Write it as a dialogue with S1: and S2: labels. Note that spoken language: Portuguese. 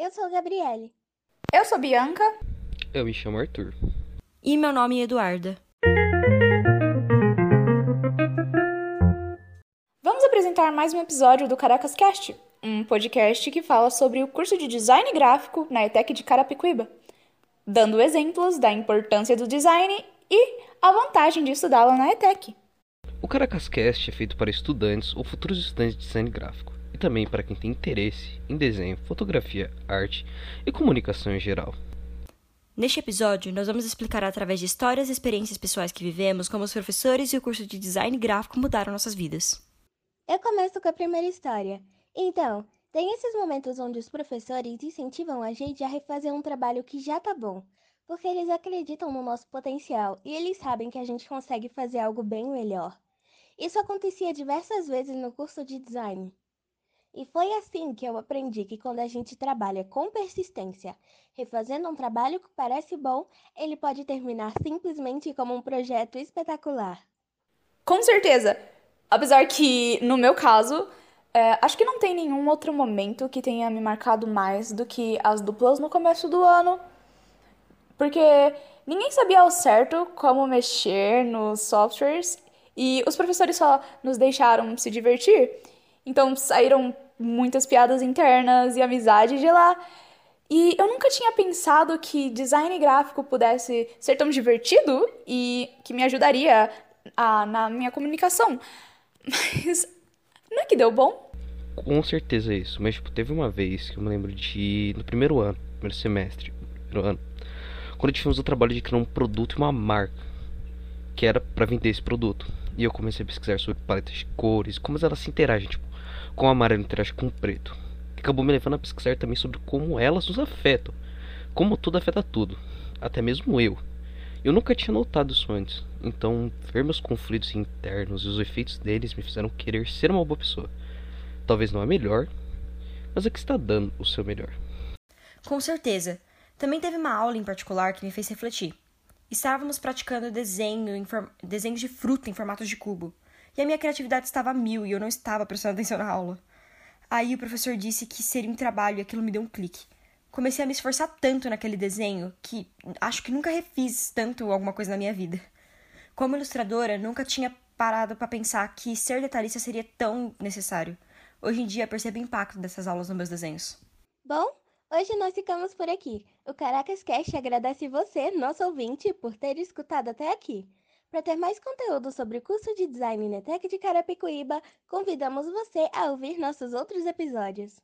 S1: Eu sou Gabriele.
S2: Eu sou Bianca.
S3: Eu me chamo Arthur.
S4: E meu nome é Eduarda.
S2: Vamos apresentar mais um episódio do Caracas Cast, um podcast que fala sobre o curso de design gráfico na ETEC de Carapicuíba, dando exemplos da importância do design e a vantagem de estudá-lo na ETEC.
S3: O Caracascast é feito para estudantes ou futuros estudantes de design gráfico e também para quem tem interesse em desenho, fotografia, arte e comunicação em geral.
S4: Neste episódio, nós vamos explicar através de histórias e experiências pessoais que vivemos como os professores e o curso de design gráfico mudaram nossas vidas.
S1: Eu começo com a primeira história. Então, tem esses momentos onde os professores incentivam a gente a refazer um trabalho que já tá bom, porque eles acreditam no nosso potencial e eles sabem que a gente consegue fazer algo bem melhor. Isso acontecia diversas vezes no curso de design. E foi assim que eu aprendi que quando a gente trabalha com persistência, refazendo um trabalho que parece bom, ele pode terminar simplesmente como um projeto espetacular.
S2: Com certeza! Apesar que, no meu caso, é, acho que não tem nenhum outro momento que tenha me marcado mais do que as duplas no começo do ano. Porque ninguém sabia ao certo como mexer nos softwares e os professores só nos deixaram se divertir. Então saíram muitas piadas internas e amizade de lá. E eu nunca tinha pensado que design gráfico pudesse ser tão divertido e que me ajudaria a, na minha comunicação. Mas não é que deu bom?
S3: Com certeza é isso, mas tipo, teve uma vez que eu me lembro de no primeiro ano, primeiro semestre, primeiro ano, quando tivemos o trabalho de criar um produto e uma marca que era para vender esse produto. E eu comecei a pesquisar sobre paletas de cores, como elas se interagem, tipo, como o amarelo interage com o preto. Acabou me levando a pesquisar também sobre como elas nos afetam. Como tudo afeta tudo, até mesmo eu. Eu nunca tinha notado isso antes. Então, ver meus conflitos internos e os efeitos deles me fizeram querer ser uma boa pessoa. Talvez não a melhor, mas a que está dando o seu melhor.
S4: Com certeza. Também teve uma aula em particular que me fez refletir. Estávamos praticando desenho desenhos de fruta em formatos de cubo. E a minha criatividade estava a mil e eu não estava prestando atenção na aula. Aí o professor disse que seria um trabalho e aquilo me deu um clique. Comecei a me esforçar tanto naquele desenho que acho que nunca refiz tanto alguma coisa na minha vida. Como ilustradora, nunca tinha parado para pensar que ser detalhista seria tão necessário. Hoje em dia percebo o impacto dessas aulas nos meus desenhos.
S1: Bom, Hoje nós ficamos por aqui. O Caracas Cast agradece você, nosso ouvinte, por ter escutado até aqui. Para ter mais conteúdo sobre o curso de design Netec de Carapicuíba, convidamos você a ouvir nossos outros episódios.